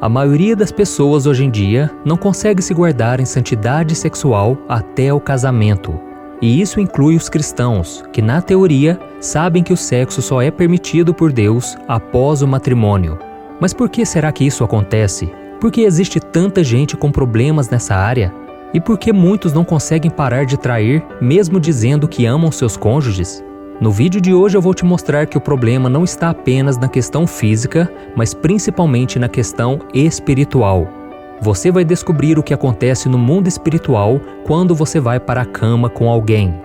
A maioria das pessoas hoje em dia não consegue se guardar em santidade sexual até o casamento. E isso inclui os cristãos, que na teoria sabem que o sexo só é permitido por Deus após o matrimônio. Mas por que será que isso acontece? Por que existe tanta gente com problemas nessa área? E por que muitos não conseguem parar de trair, mesmo dizendo que amam seus cônjuges? No vídeo de hoje eu vou te mostrar que o problema não está apenas na questão física, mas principalmente na questão espiritual. Você vai descobrir o que acontece no mundo espiritual quando você vai para a cama com alguém.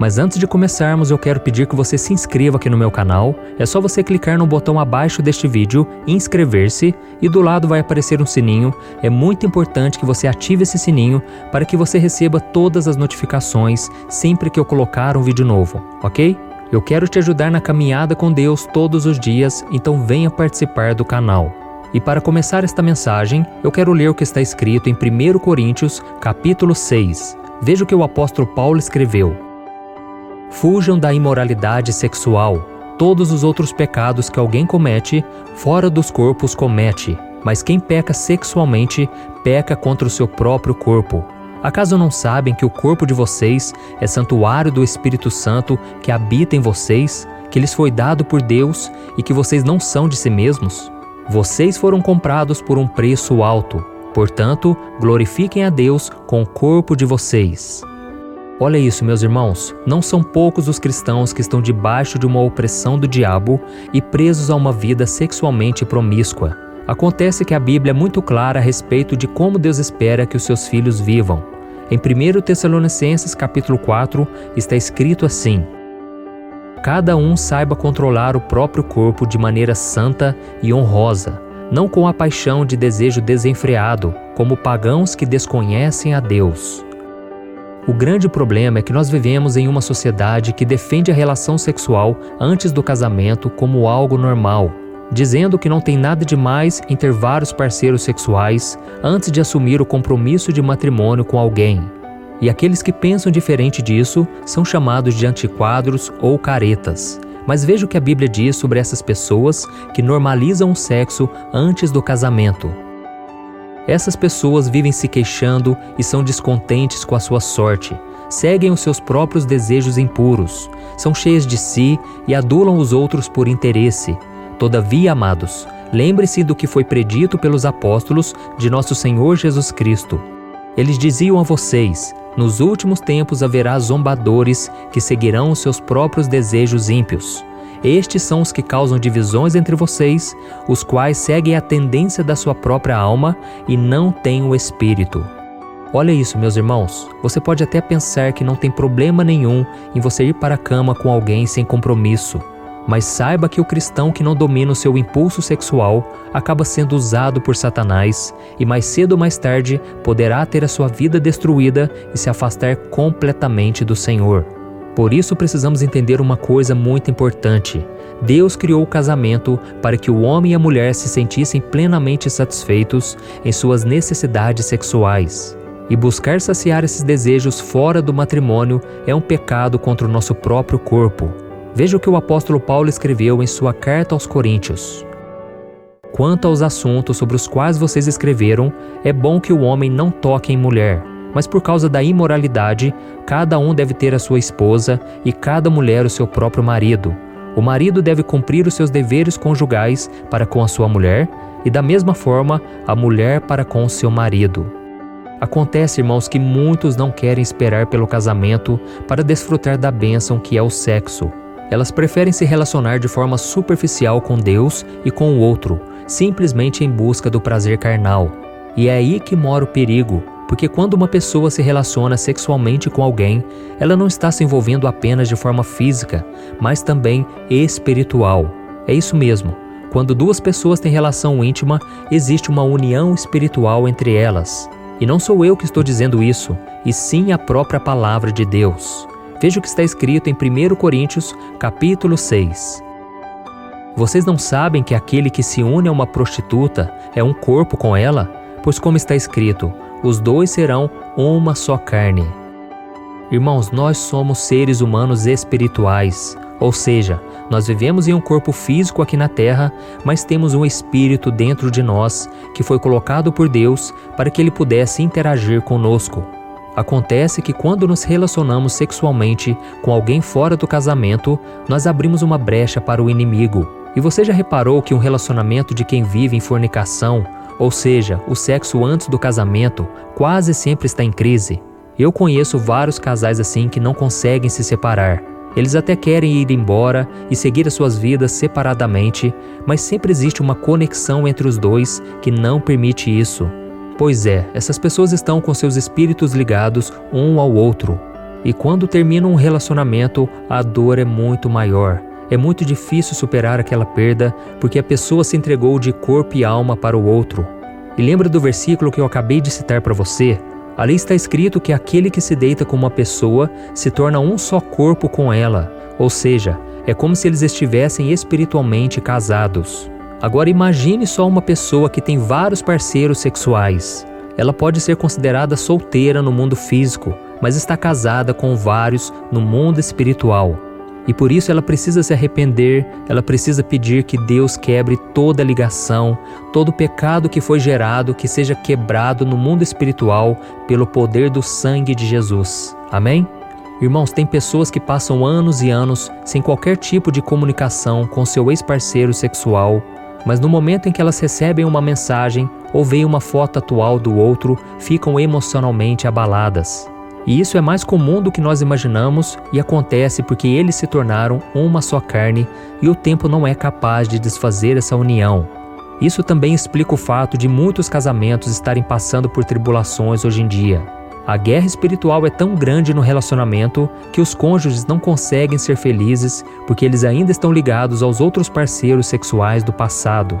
Mas antes de começarmos, eu quero pedir que você se inscreva aqui no meu canal. É só você clicar no botão abaixo deste vídeo, inscrever-se e do lado vai aparecer um sininho. É muito importante que você ative esse sininho para que você receba todas as notificações sempre que eu colocar um vídeo novo, ok? Eu quero te ajudar na caminhada com Deus todos os dias, então venha participar do canal. E para começar esta mensagem, eu quero ler o que está escrito em 1 Coríntios, capítulo 6. Veja o que o apóstolo Paulo escreveu: Fujam da imoralidade sexual. Todos os outros pecados que alguém comete, fora dos corpos comete, mas quem peca sexualmente, peca contra o seu próprio corpo. Acaso não sabem que o corpo de vocês é santuário do Espírito Santo que habita em vocês, que lhes foi dado por Deus e que vocês não são de si mesmos? Vocês foram comprados por um preço alto. Portanto, glorifiquem a Deus com o corpo de vocês. Olha isso, meus irmãos, não são poucos os cristãos que estão debaixo de uma opressão do diabo e presos a uma vida sexualmente promíscua. Acontece que a Bíblia é muito clara a respeito de como Deus espera que os seus filhos vivam. Em 1 Tessalonicenses capítulo 4 está escrito assim: Cada um saiba controlar o próprio corpo de maneira santa e honrosa, não com a paixão de desejo desenfreado, como pagãos que desconhecem a Deus. O grande problema é que nós vivemos em uma sociedade que defende a relação sexual antes do casamento como algo normal, dizendo que não tem nada de mais em ter vários parceiros sexuais antes de assumir o compromisso de matrimônio com alguém. E aqueles que pensam diferente disso são chamados de antiquadros ou caretas. Mas veja o que a Bíblia diz sobre essas pessoas que normalizam o sexo antes do casamento. Essas pessoas vivem se queixando e são descontentes com a sua sorte, seguem os seus próprios desejos impuros, são cheias de si e adulam os outros por interesse, Todavia, amados, lembre-se do que foi predito pelos apóstolos de nosso Senhor Jesus Cristo. Eles diziam a vocês: Nos últimos tempos haverá zombadores que seguirão os seus próprios desejos ímpios. Estes são os que causam divisões entre vocês, os quais seguem a tendência da sua própria alma e não têm o espírito. Olha isso, meus irmãos. Você pode até pensar que não tem problema nenhum em você ir para a cama com alguém sem compromisso. Mas saiba que o cristão que não domina o seu impulso sexual acaba sendo usado por Satanás e mais cedo ou mais tarde poderá ter a sua vida destruída e se afastar completamente do Senhor. Por isso precisamos entender uma coisa muito importante. Deus criou o casamento para que o homem e a mulher se sentissem plenamente satisfeitos em suas necessidades sexuais. E buscar saciar esses desejos fora do matrimônio é um pecado contra o nosso próprio corpo. Veja o que o apóstolo Paulo escreveu em sua carta aos Coríntios. Quanto aos assuntos sobre os quais vocês escreveram, é bom que o homem não toque em mulher, mas por causa da imoralidade, cada um deve ter a sua esposa e cada mulher o seu próprio marido. O marido deve cumprir os seus deveres conjugais para com a sua mulher e, da mesma forma, a mulher para com o seu marido. Acontece, irmãos, que muitos não querem esperar pelo casamento para desfrutar da bênção que é o sexo. Elas preferem se relacionar de forma superficial com Deus e com o outro, simplesmente em busca do prazer carnal. E é aí que mora o perigo, porque quando uma pessoa se relaciona sexualmente com alguém, ela não está se envolvendo apenas de forma física, mas também espiritual. É isso mesmo. Quando duas pessoas têm relação íntima, existe uma união espiritual entre elas. E não sou eu que estou dizendo isso, e sim a própria palavra de Deus. Veja o que está escrito em 1 Coríntios, capítulo 6. Vocês não sabem que aquele que se une a uma prostituta é um corpo com ela? Pois, como está escrito, os dois serão uma só carne. Irmãos, nós somos seres humanos espirituais. Ou seja, nós vivemos em um corpo físico aqui na terra, mas temos um espírito dentro de nós que foi colocado por Deus para que ele pudesse interagir conosco. Acontece que quando nos relacionamos sexualmente com alguém fora do casamento, nós abrimos uma brecha para o inimigo. E você já reparou que um relacionamento de quem vive em fornicação, ou seja, o sexo antes do casamento, quase sempre está em crise? Eu conheço vários casais assim que não conseguem se separar. Eles até querem ir embora e seguir as suas vidas separadamente, mas sempre existe uma conexão entre os dois que não permite isso. Pois é, essas pessoas estão com seus espíritos ligados um ao outro. E quando termina um relacionamento, a dor é muito maior. É muito difícil superar aquela perda porque a pessoa se entregou de corpo e alma para o outro. E lembra do versículo que eu acabei de citar para você? Ali está escrito que aquele que se deita com uma pessoa se torna um só corpo com ela, ou seja, é como se eles estivessem espiritualmente casados. Agora imagine só uma pessoa que tem vários parceiros sexuais. Ela pode ser considerada solteira no mundo físico, mas está casada com vários no mundo espiritual. E por isso ela precisa se arrepender, ela precisa pedir que Deus quebre toda ligação, todo pecado que foi gerado, que seja quebrado no mundo espiritual pelo poder do sangue de Jesus. Amém? Irmãos, tem pessoas que passam anos e anos sem qualquer tipo de comunicação com seu ex-parceiro sexual, mas no momento em que elas recebem uma mensagem ou veem uma foto atual do outro, ficam emocionalmente abaladas. E isso é mais comum do que nós imaginamos e acontece porque eles se tornaram uma só carne e o tempo não é capaz de desfazer essa união. Isso também explica o fato de muitos casamentos estarem passando por tribulações hoje em dia. A guerra espiritual é tão grande no relacionamento que os cônjuges não conseguem ser felizes porque eles ainda estão ligados aos outros parceiros sexuais do passado.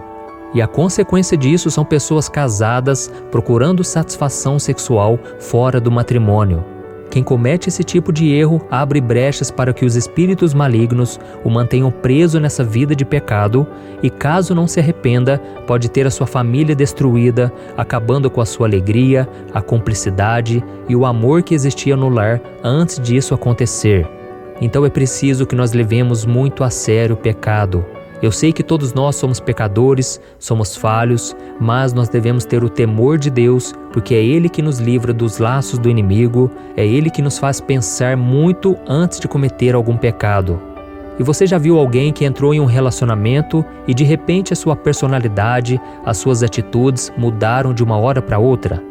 E a consequência disso são pessoas casadas procurando satisfação sexual fora do matrimônio. Quem comete esse tipo de erro abre brechas para que os espíritos malignos o mantenham preso nessa vida de pecado e, caso não se arrependa, pode ter a sua família destruída, acabando com a sua alegria, a cumplicidade e o amor que existia no lar antes disso acontecer. Então é preciso que nós levemos muito a sério o pecado eu sei que todos nós somos pecadores, somos falhos, mas nós devemos ter o temor de Deus, porque é Ele que nos livra dos laços do inimigo, é Ele que nos faz pensar muito antes de cometer algum pecado. E você já viu alguém que entrou em um relacionamento e de repente a sua personalidade, as suas atitudes mudaram de uma hora para outra?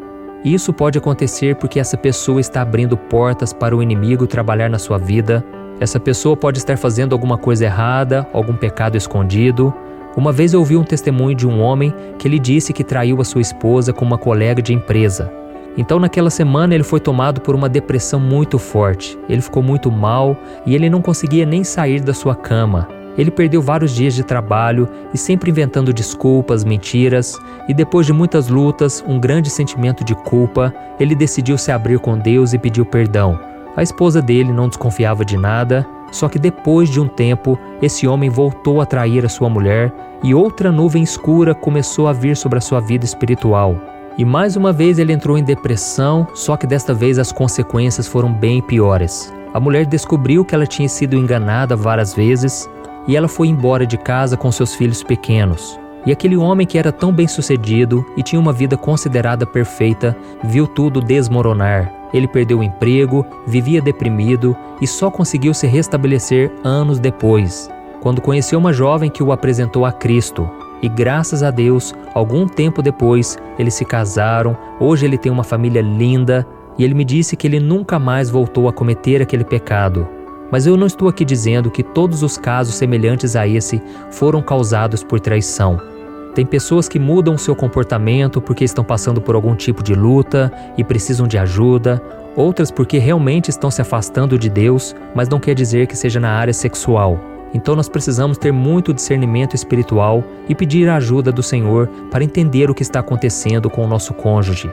Isso pode acontecer porque essa pessoa está abrindo portas para o inimigo trabalhar na sua vida essa pessoa pode estar fazendo alguma coisa errada, algum pecado escondido. Uma vez eu ouvi um testemunho de um homem que ele disse que traiu a sua esposa com uma colega de empresa. Então, naquela semana, ele foi tomado por uma depressão muito forte. Ele ficou muito mal e ele não conseguia nem sair da sua cama. Ele perdeu vários dias de trabalho e sempre inventando desculpas, mentiras, e depois de muitas lutas, um grande sentimento de culpa, ele decidiu se abrir com Deus e pediu perdão. A esposa dele não desconfiava de nada, só que depois de um tempo, esse homem voltou a trair a sua mulher e outra nuvem escura começou a vir sobre a sua vida espiritual. E mais uma vez ele entrou em depressão, só que desta vez as consequências foram bem piores. A mulher descobriu que ela tinha sido enganada várias vezes e ela foi embora de casa com seus filhos pequenos. E aquele homem que era tão bem sucedido e tinha uma vida considerada perfeita viu tudo desmoronar ele perdeu o emprego, vivia deprimido e só conseguiu se restabelecer anos depois, quando conheceu uma jovem que o apresentou a Cristo. E graças a Deus, algum tempo depois, eles se casaram. Hoje ele tem uma família linda e ele me disse que ele nunca mais voltou a cometer aquele pecado. Mas eu não estou aqui dizendo que todos os casos semelhantes a esse foram causados por traição. Tem pessoas que mudam seu comportamento porque estão passando por algum tipo de luta e precisam de ajuda, outras porque realmente estão se afastando de Deus, mas não quer dizer que seja na área sexual. Então nós precisamos ter muito discernimento espiritual e pedir a ajuda do Senhor para entender o que está acontecendo com o nosso cônjuge.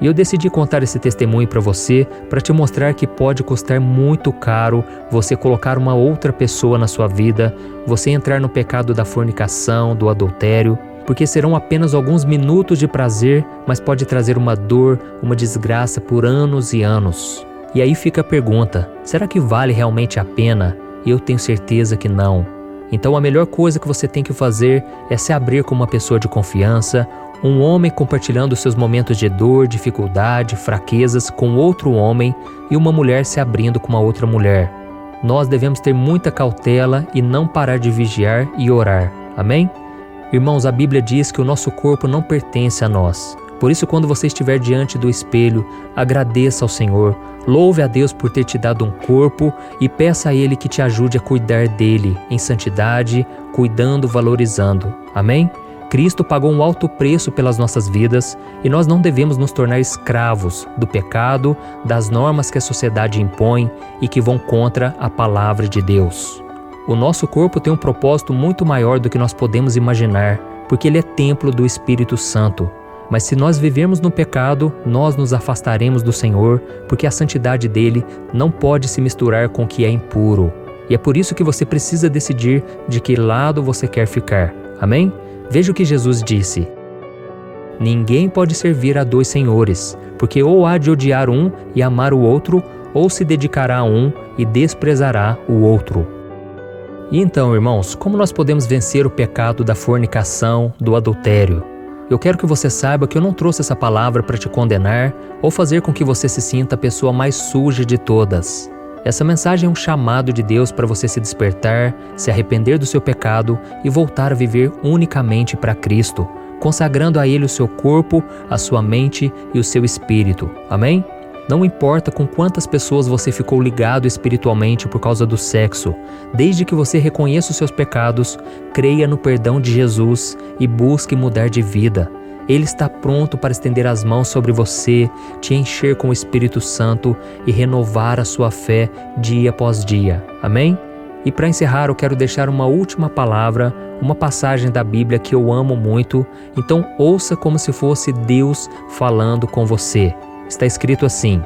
E eu decidi contar esse testemunho para você para te mostrar que pode custar muito caro você colocar uma outra pessoa na sua vida, você entrar no pecado da fornicação, do adultério porque serão apenas alguns minutos de prazer, mas pode trazer uma dor, uma desgraça por anos e anos. E aí fica a pergunta: será que vale realmente a pena eu tenho certeza que não. Então a melhor coisa que você tem que fazer é se abrir com uma pessoa de confiança, um homem compartilhando seus momentos de dor, dificuldade, fraquezas com outro homem e uma mulher se abrindo com uma outra mulher. Nós devemos ter muita cautela e não parar de vigiar e orar. Amém? Irmãos, a Bíblia diz que o nosso corpo não pertence a nós. Por isso, quando você estiver diante do espelho, agradeça ao Senhor, louve a Deus por ter te dado um corpo e peça a Ele que te ajude a cuidar dele em santidade, cuidando, valorizando. Amém? Cristo pagou um alto preço pelas nossas vidas e nós não devemos nos tornar escravos do pecado, das normas que a sociedade impõe e que vão contra a palavra de Deus. O nosso corpo tem um propósito muito maior do que nós podemos imaginar, porque ele é templo do Espírito Santo. Mas se nós vivermos no pecado, nós nos afastaremos do Senhor, porque a santidade dele não pode se misturar com o que é impuro. E é por isso que você precisa decidir de que lado você quer ficar. Amém? Veja o que Jesus disse: Ninguém pode servir a dois senhores, porque ou há de odiar um e amar o outro, ou se dedicará a um e desprezará o outro. E então, irmãos, como nós podemos vencer o pecado da fornicação, do adultério? Eu quero que você saiba que eu não trouxe essa palavra para te condenar ou fazer com que você se sinta a pessoa mais suja de todas. Essa mensagem é um chamado de Deus para você se despertar, se arrepender do seu pecado e voltar a viver unicamente para Cristo, consagrando a Ele o seu corpo, a sua mente e o seu espírito. Amém? Não importa com quantas pessoas você ficou ligado espiritualmente por causa do sexo, desde que você reconheça os seus pecados, creia no perdão de Jesus e busque mudar de vida. Ele está pronto para estender as mãos sobre você, te encher com o Espírito Santo e renovar a sua fé dia após dia. Amém? E para encerrar, eu quero deixar uma última palavra, uma passagem da Bíblia que eu amo muito, então ouça como se fosse Deus falando com você. Está escrito assim: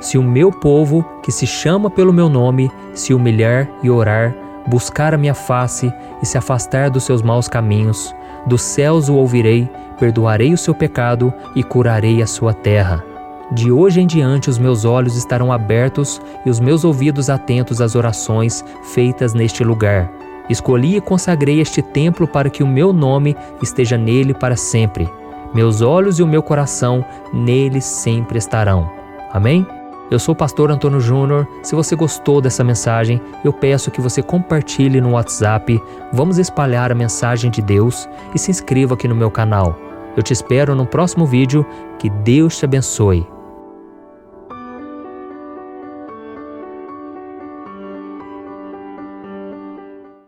Se o meu povo, que se chama pelo meu nome, se humilhar e orar, buscar a minha face e se afastar dos seus maus caminhos, dos céus o ouvirei, perdoarei o seu pecado e curarei a sua terra. De hoje em diante os meus olhos estarão abertos e os meus ouvidos atentos às orações feitas neste lugar. Escolhi e consagrei este templo para que o meu nome esteja nele para sempre. Meus olhos e o meu coração nele sempre estarão. Amém? Eu sou o pastor Antônio Júnior. Se você gostou dessa mensagem, eu peço que você compartilhe no WhatsApp. Vamos espalhar a mensagem de Deus e se inscreva aqui no meu canal. Eu te espero no próximo vídeo. Que Deus te abençoe.